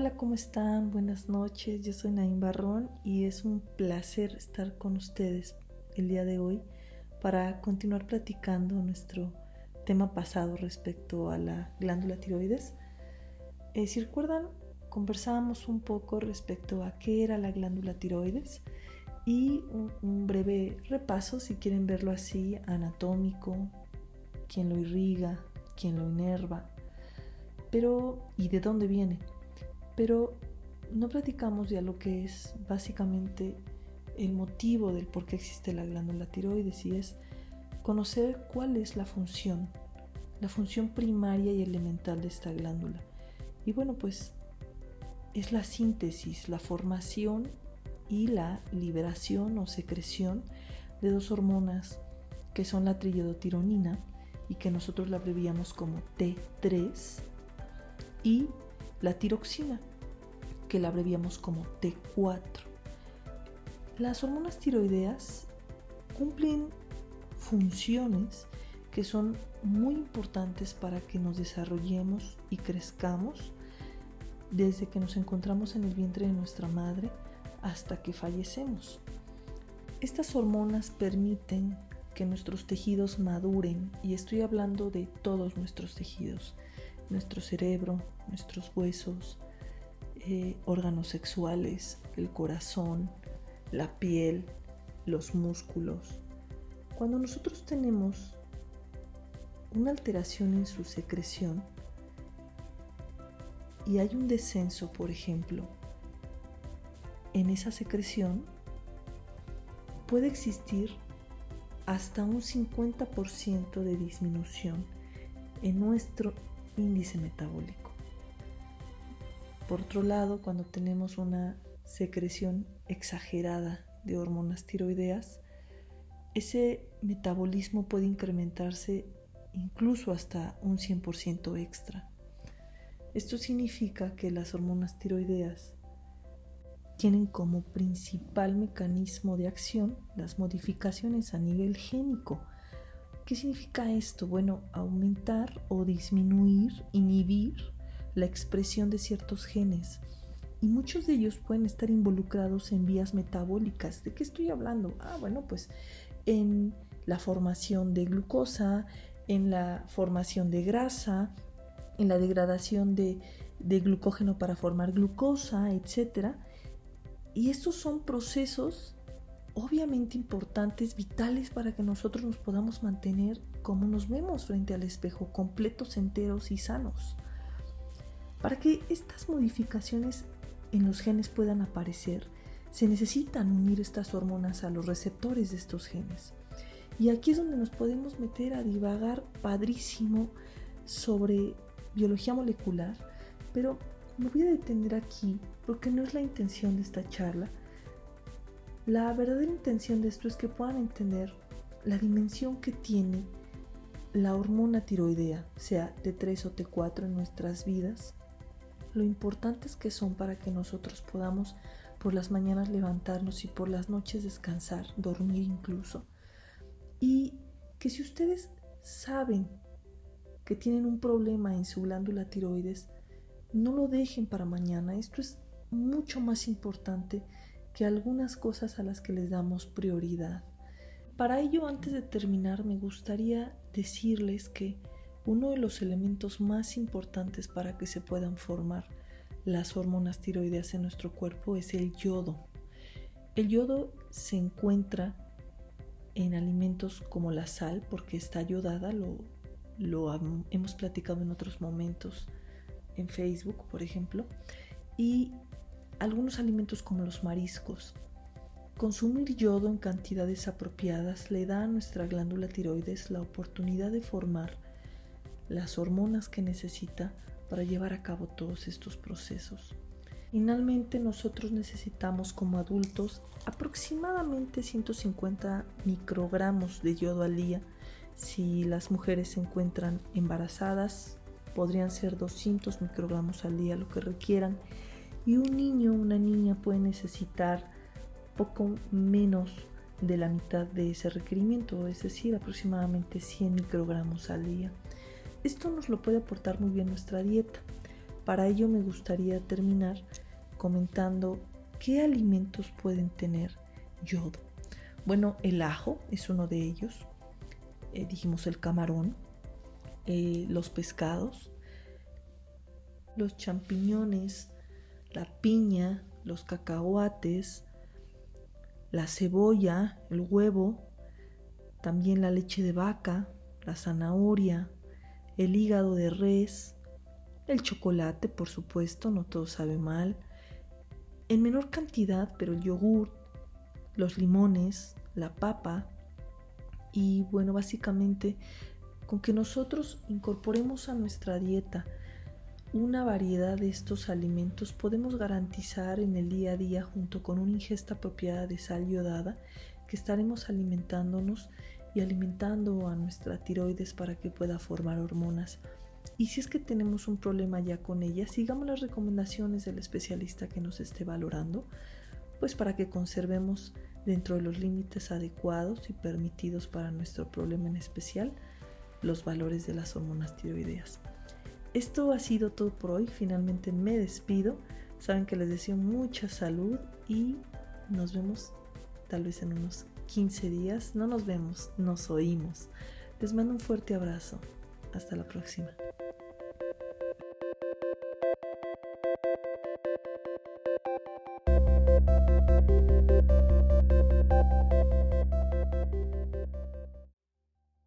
Hola, ¿cómo están? Buenas noches, yo soy Naim Barrón y es un placer estar con ustedes el día de hoy para continuar platicando nuestro tema pasado respecto a la glándula tiroides. Eh, si recuerdan, conversábamos un poco respecto a qué era la glándula tiroides y un, breve repaso, si quieren verlo así, anatómico, quién lo irriga, quién lo inerva, pero y de dónde viene pero no platicamos ya lo que es básicamente el motivo del por qué existe la glándula tiroides y es conocer cuál es la función, la función primaria y elemental de esta glándula. Y bueno, pues es la síntesis, la formación y la liberación o secreción de dos hormonas que son la triiodotironina y que nosotros la abreviamos como T3 y la tiroxina, que la abreviamos como T4. Las hormonas tiroideas cumplen funciones que son muy importantes para que nos desarrollemos y crezcamos desde que nos encontramos en el vientre de nuestra madre hasta que fallecemos. Estas hormonas permiten que nuestros tejidos maduren y estoy hablando de todos nuestros tejidos, nuestro cerebro, nuestros huesos, eh, órganos sexuales, el corazón, la piel, los músculos. Cuando nosotros tenemos una alteración en su secreción y hay un descenso, por ejemplo, en esa secreción, puede existir hasta un 50% de disminución en nuestro índice metabólico. Por otro lado, cuando tenemos una secreción exagerada de hormonas tiroideas, ese metabolismo puede incrementarse incluso hasta un 100% extra. Esto significa que las hormonas tiroideas tienen como principal mecanismo de acción las modificaciones a nivel génico, ¿Qué significa esto? Bueno, aumentar o disminuir, inhibir la expresión de ciertos genes. Y muchos de ellos pueden estar involucrados en vías metabólicas. ¿De qué estoy hablando? Ah, bueno, pues en la formación de glucosa, en la formación de grasa, en la degradación de, de glucógeno para formar glucosa, etc. Y estos son procesos obviamente importantes, vitales para que nosotros nos podamos mantener como nos vemos frente al espejo, completos, enteros y sanos. Para que estas modificaciones en los genes puedan aparecer, se necesitan unir estas hormonas a los receptores de estos genes. Y aquí es donde nos podemos meter a divagar padrísimo sobre biología molecular, pero me voy a detener aquí porque no es la intención de esta charla, la verdadera intención de esto es que puedan entender la dimensión que tiene la hormona tiroidea, sea T3 o T4 en nuestras vidas, lo importantes que son para que nosotros podamos por las mañanas levantarnos y por las noches descansar, dormir incluso. Y que si ustedes saben que tienen un problema en su glándula tiroides, no lo dejen para mañana. Esto es mucho más importante que algunas cosas a las que les damos prioridad. Para ello, antes de terminar, me gustaría decirles que uno de los elementos más importantes para que se puedan formar las hormonas tiroideas en nuestro cuerpo es el yodo. El yodo se encuentra en alimentos como la sal porque está yodada, lo, lo hemos platicado en otros momentos en Facebook, por ejemplo, y algunos alimentos como los mariscos. Consumir yodo en cantidades apropiadas le da a nuestra glándula tiroides la oportunidad de formar las hormonas que necesita para llevar a cabo todos estos procesos. Finalmente nosotros necesitamos como adultos aproximadamente 150 microgramos de yodo al día. Si las mujeres se encuentran embarazadas, podrían ser 200 microgramos al día lo que requieran y un niño o una niña puede necesitar poco menos de la mitad de ese requerimiento, es decir, aproximadamente 100 microgramos al día. Esto nos lo puede aportar muy bien nuestra dieta, Para ello me gustaría terminar comentando qué alimentos pueden tener yodo. Bueno, el ajo es uno de ellos. Eh, dijimos el camarón, eh, los pescados, los champiñones, la piña, los cacahuates, la cebolla, el huevo, también la leche de vaca, la zanahoria, el hígado de res, el chocolate, por supuesto, no todo sabe mal, en menor cantidad, pero el yogur, los limones, la papa y bueno, básicamente con que nosotros incorporemos a nuestra dieta una variedad de estos alimentos podemos garantizar en el día a día junto con una ingesta apropiada de sal yodada que estaremos alimentándonos y alimentando a nuestra tiroides para que pueda formar hormonas. Y si es que tenemos un problema ya con ella, sigamos las recomendaciones del especialista que nos esté valorando, pues para que conservemos dentro de los límites adecuados y permitidos para nuestro problema en especial los valores de las hormonas tiroideas. Esto ha sido todo por hoy. Finalmente me despido. Saben que les deseo mucha salud y nos vemos tal vez en unos 15 días. No nos vemos, nos oímos. Les mando un fuerte abrazo. Hasta la próxima.